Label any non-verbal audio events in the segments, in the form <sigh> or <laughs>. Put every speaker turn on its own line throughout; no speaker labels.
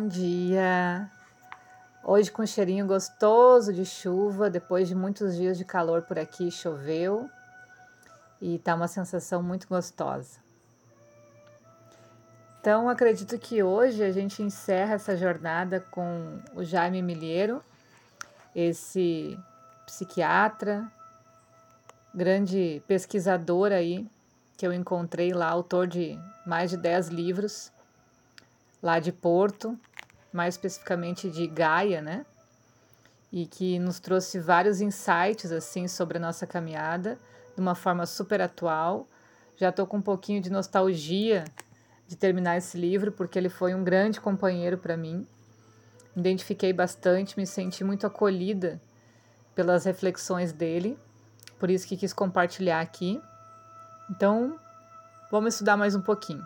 Bom dia! Hoje com um cheirinho gostoso de chuva, depois de muitos dias de calor por aqui, choveu e tá uma sensação muito gostosa. Então, acredito que hoje a gente encerra essa jornada com o Jaime Milheiro, esse psiquiatra, grande pesquisador aí, que eu encontrei lá, autor de mais de 10 livros lá de Porto, mais especificamente de Gaia, né? E que nos trouxe vários insights assim sobre a nossa caminhada de uma forma super atual. Já estou com um pouquinho de nostalgia de terminar esse livro porque ele foi um grande companheiro para mim. Me identifiquei bastante, me senti muito acolhida pelas reflexões dele, por isso que quis compartilhar aqui. Então, vamos estudar mais um pouquinho.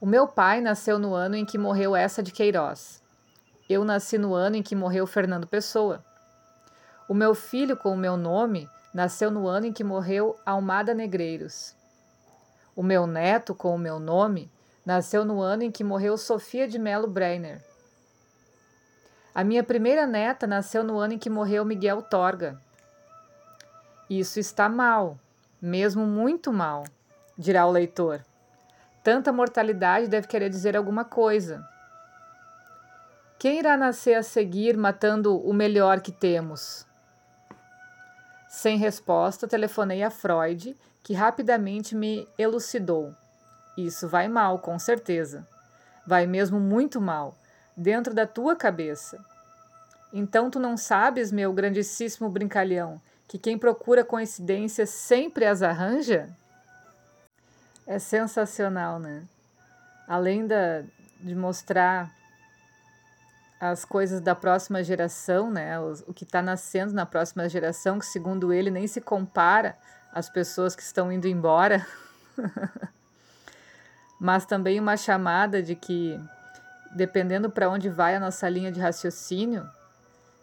O meu pai nasceu no ano em que morreu essa de Queiroz. Eu nasci no ano em que morreu Fernando Pessoa. O meu filho com o meu nome nasceu no ano em que morreu Almada Negreiros. O meu neto com o meu nome nasceu no ano em que morreu Sofia de Melo Breiner. A minha primeira neta nasceu no ano em que morreu Miguel Torga. Isso está mal, mesmo muito mal, dirá o leitor. Tanta mortalidade deve querer dizer alguma coisa. Quem irá nascer a seguir matando o melhor que temos? Sem resposta, telefonei a Freud, que rapidamente me elucidou. Isso vai mal, com certeza. Vai mesmo muito mal, dentro da tua cabeça. Então tu não sabes, meu grandíssimo brincalhão, que quem procura coincidências sempre as arranja? É sensacional, né? Além da, de mostrar as coisas da próxima geração, né? O, o que está nascendo na próxima geração, que segundo ele nem se compara às pessoas que estão indo embora. <laughs> Mas também uma chamada de que, dependendo para onde vai a nossa linha de raciocínio,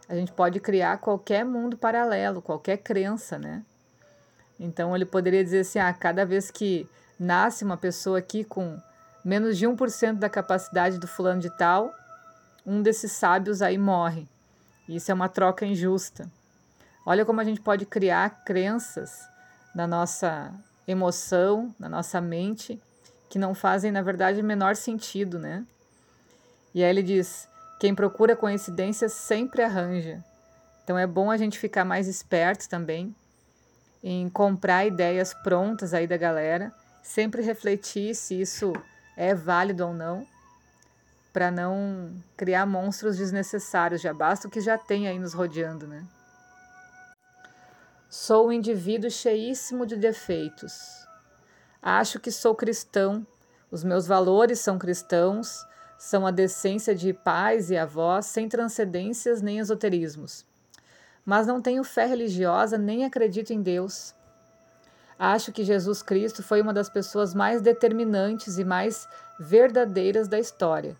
a gente pode criar qualquer mundo paralelo, qualquer crença, né? Então ele poderia dizer assim: ah, cada vez que nasce uma pessoa aqui com menos de 1% da capacidade do fulano de tal, um desses sábios aí morre. Isso é uma troca injusta. Olha como a gente pode criar crenças na nossa emoção, na nossa mente, que não fazem, na verdade, o menor sentido, né? E aí ele diz: quem procura coincidências sempre arranja. Então é bom a gente ficar mais esperto também em comprar ideias prontas aí da galera sempre refletir se isso é válido ou não, para não criar monstros desnecessários. Já basta o que já tem aí nos rodeando, né? Sou um indivíduo cheíssimo de defeitos. Acho que sou cristão, os meus valores são cristãos, são a decência de pais e avós, sem transcendências nem esoterismos. Mas não tenho fé religiosa nem acredito em Deus. Acho que Jesus Cristo foi uma das pessoas mais determinantes e mais verdadeiras da história.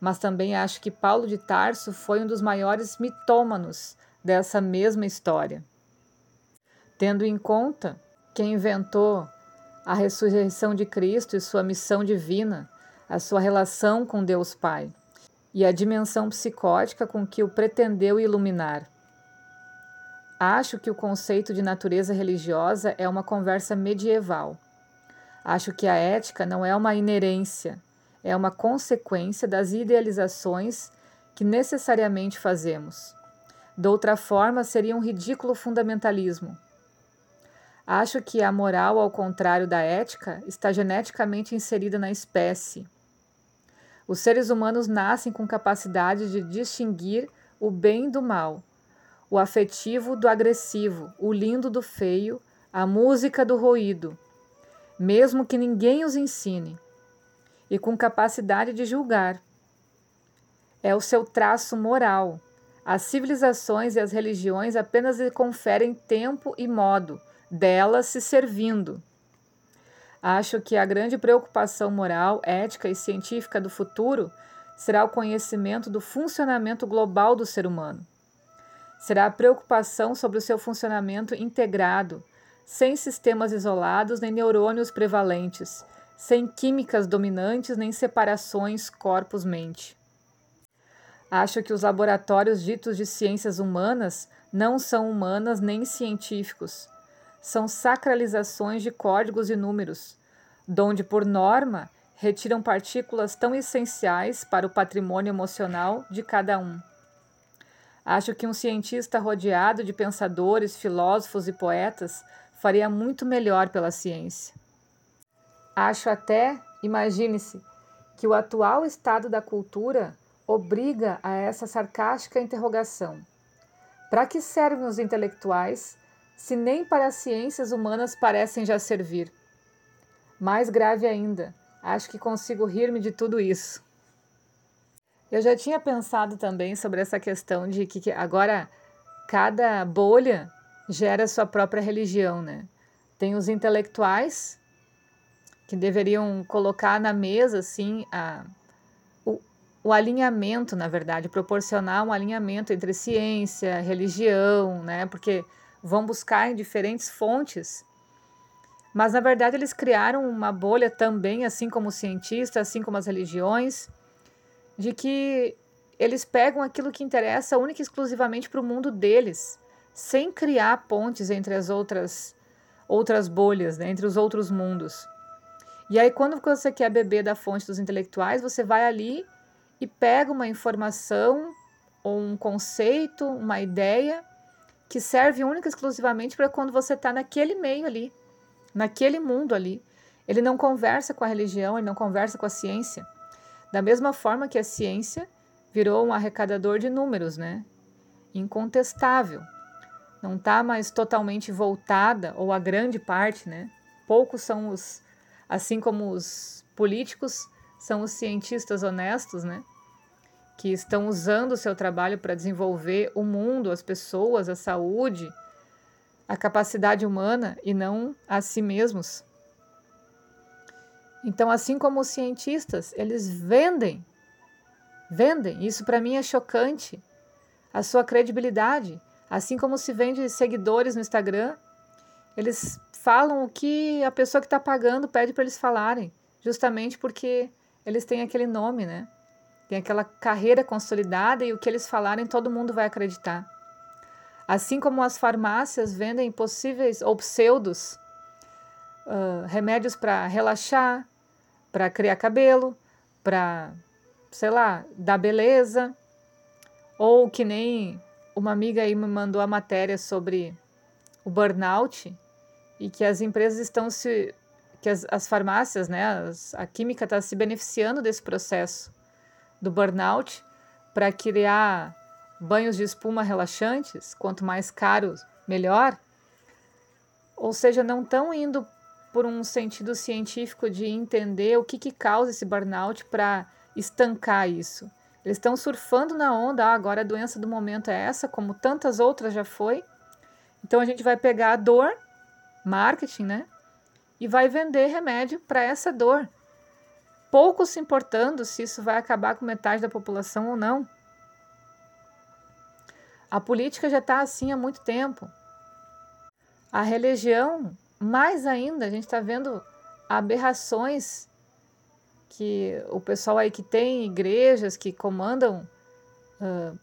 Mas também acho que Paulo de Tarso foi um dos maiores mitômanos dessa mesma história. Tendo em conta quem inventou a ressurreição de Cristo e sua missão divina, a sua relação com Deus Pai e a dimensão psicótica com que o pretendeu iluminar. Acho que o conceito de natureza religiosa é uma conversa medieval. Acho que a ética não é uma inerência, é uma consequência das idealizações que necessariamente fazemos. De outra forma, seria um ridículo fundamentalismo. Acho que a moral, ao contrário da ética, está geneticamente inserida na espécie. Os seres humanos nascem com capacidade de distinguir o bem do mal o afetivo do agressivo, o lindo do feio, a música do ruído, mesmo que ninguém os ensine, e com capacidade de julgar. É o seu traço moral. As civilizações e as religiões apenas lhe conferem tempo e modo, delas se servindo. Acho que a grande preocupação moral, ética e científica do futuro será o conhecimento do funcionamento global do ser humano será a preocupação sobre o seu funcionamento integrado, sem sistemas isolados nem neurônios prevalentes, sem químicas dominantes nem separações corpos-mente. Acho que os laboratórios ditos de ciências humanas não são humanas nem científicos. São sacralizações de códigos e números, donde, por norma, retiram partículas tão essenciais para o patrimônio emocional de cada um. Acho que um cientista rodeado de pensadores, filósofos e poetas faria muito melhor pela ciência. Acho até, imagine-se, que o atual estado da cultura obriga a essa sarcástica interrogação: para que servem os intelectuais se nem para as ciências humanas parecem já servir? Mais grave ainda, acho que consigo rir-me de tudo isso. Eu já tinha pensado também sobre essa questão de que agora cada bolha gera sua própria religião, né? Tem os intelectuais que deveriam colocar na mesa assim a, o, o alinhamento, na verdade, proporcionar um alinhamento entre ciência, religião, né? Porque vão buscar em diferentes fontes. Mas na verdade eles criaram uma bolha também, assim como os cientistas, assim como as religiões, de que eles pegam aquilo que interessa única e exclusivamente para o mundo deles, sem criar pontes entre as outras outras bolhas, né, entre os outros mundos. E aí quando você quer beber da fonte dos intelectuais, você vai ali e pega uma informação ou um conceito, uma ideia que serve única e exclusivamente para quando você está naquele meio ali, naquele mundo ali. Ele não conversa com a religião, ele não conversa com a ciência. Da mesma forma que a ciência virou um arrecadador de números, né? Incontestável. Não está mais totalmente voltada, ou a grande parte, né? Poucos são os, assim como os políticos, são os cientistas honestos, né? Que estão usando o seu trabalho para desenvolver o mundo, as pessoas, a saúde, a capacidade humana e não a si mesmos. Então, assim como os cientistas, eles vendem, vendem, isso para mim é chocante, a sua credibilidade. Assim como se vende seguidores no Instagram, eles falam o que a pessoa que está pagando pede para eles falarem, justamente porque eles têm aquele nome, né? Tem aquela carreira consolidada e o que eles falarem todo mundo vai acreditar. Assim como as farmácias vendem possíveis ou pseudos uh, remédios para relaxar, para criar cabelo, para, sei lá, dar beleza. Ou que nem uma amiga aí me mandou a matéria sobre o burnout e que as empresas estão se. que as, as farmácias, né, as, a química está se beneficiando desse processo do burnout para criar banhos de espuma relaxantes, quanto mais caros, melhor. Ou seja, não estão indo por um sentido científico de entender o que, que causa esse burnout para estancar isso. Eles estão surfando na onda, ah, agora a doença do momento é essa, como tantas outras já foi. Então a gente vai pegar a dor, marketing, né? E vai vender remédio para essa dor. Pouco se importando se isso vai acabar com metade da população ou não. A política já está assim há muito tempo. A religião mais ainda, a gente está vendo aberrações que o pessoal aí que tem igrejas que comandam uh,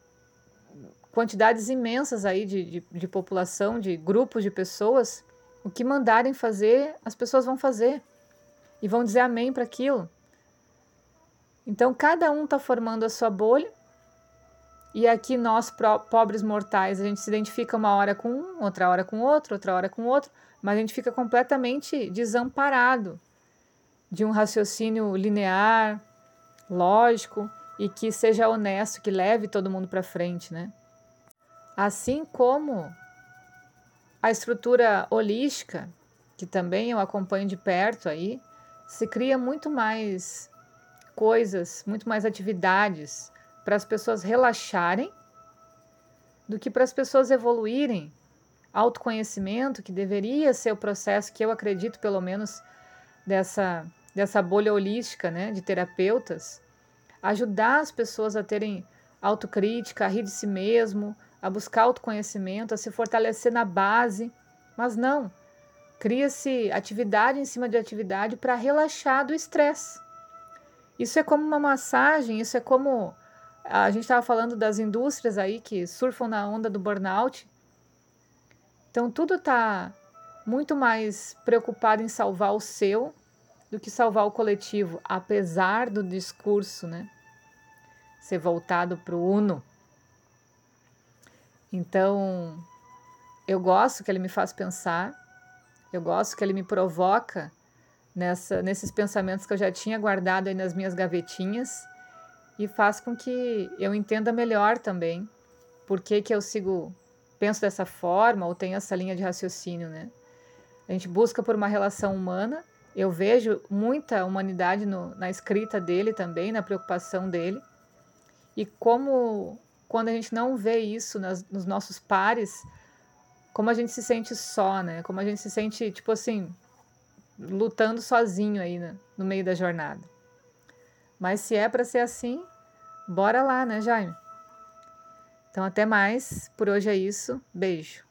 quantidades imensas aí de, de, de população, de grupos de pessoas, o que mandarem fazer, as pessoas vão fazer e vão dizer amém para aquilo. Então, cada um está formando a sua bolha e aqui nós, pobres mortais, a gente se identifica uma hora com um, outra hora com outro, outra hora com outro, mas a gente fica completamente desamparado de um raciocínio linear, lógico e que seja honesto, que leve todo mundo para frente, né? Assim como a estrutura holística, que também eu acompanho de perto aí, se cria muito mais coisas, muito mais atividades para as pessoas relaxarem do que para as pessoas evoluírem autoconhecimento, que deveria ser o processo que eu acredito, pelo menos, dessa, dessa bolha holística né, de terapeutas, ajudar as pessoas a terem autocrítica, a rir de si mesmo, a buscar autoconhecimento, a se fortalecer na base. Mas não, Cria-se atividade em cima de atividade para relaxar do estresse. Isso é como uma massagem, isso é como a gente estava falando das indústrias aí que surfam na onda do burnout. Então tudo está muito mais preocupado em salvar o seu do que salvar o coletivo, apesar do discurso, né, ser voltado para o uno. Então, eu gosto que ele me faz pensar, eu gosto que ele me provoca nessa, nesses pensamentos que eu já tinha guardado aí nas minhas gavetinhas e faz com que eu entenda melhor também por que, que eu sigo, penso dessa forma ou tenho essa linha de raciocínio, né? A gente busca por uma relação humana, eu vejo muita humanidade no, na escrita dele também, na preocupação dele, e como quando a gente não vê isso nas, nos nossos pares, como a gente se sente só, né? Como a gente se sente, tipo assim, lutando sozinho aí né? no meio da jornada. Mas se é para ser assim, bora lá, né, Jaime? Então até mais. Por hoje é isso. Beijo.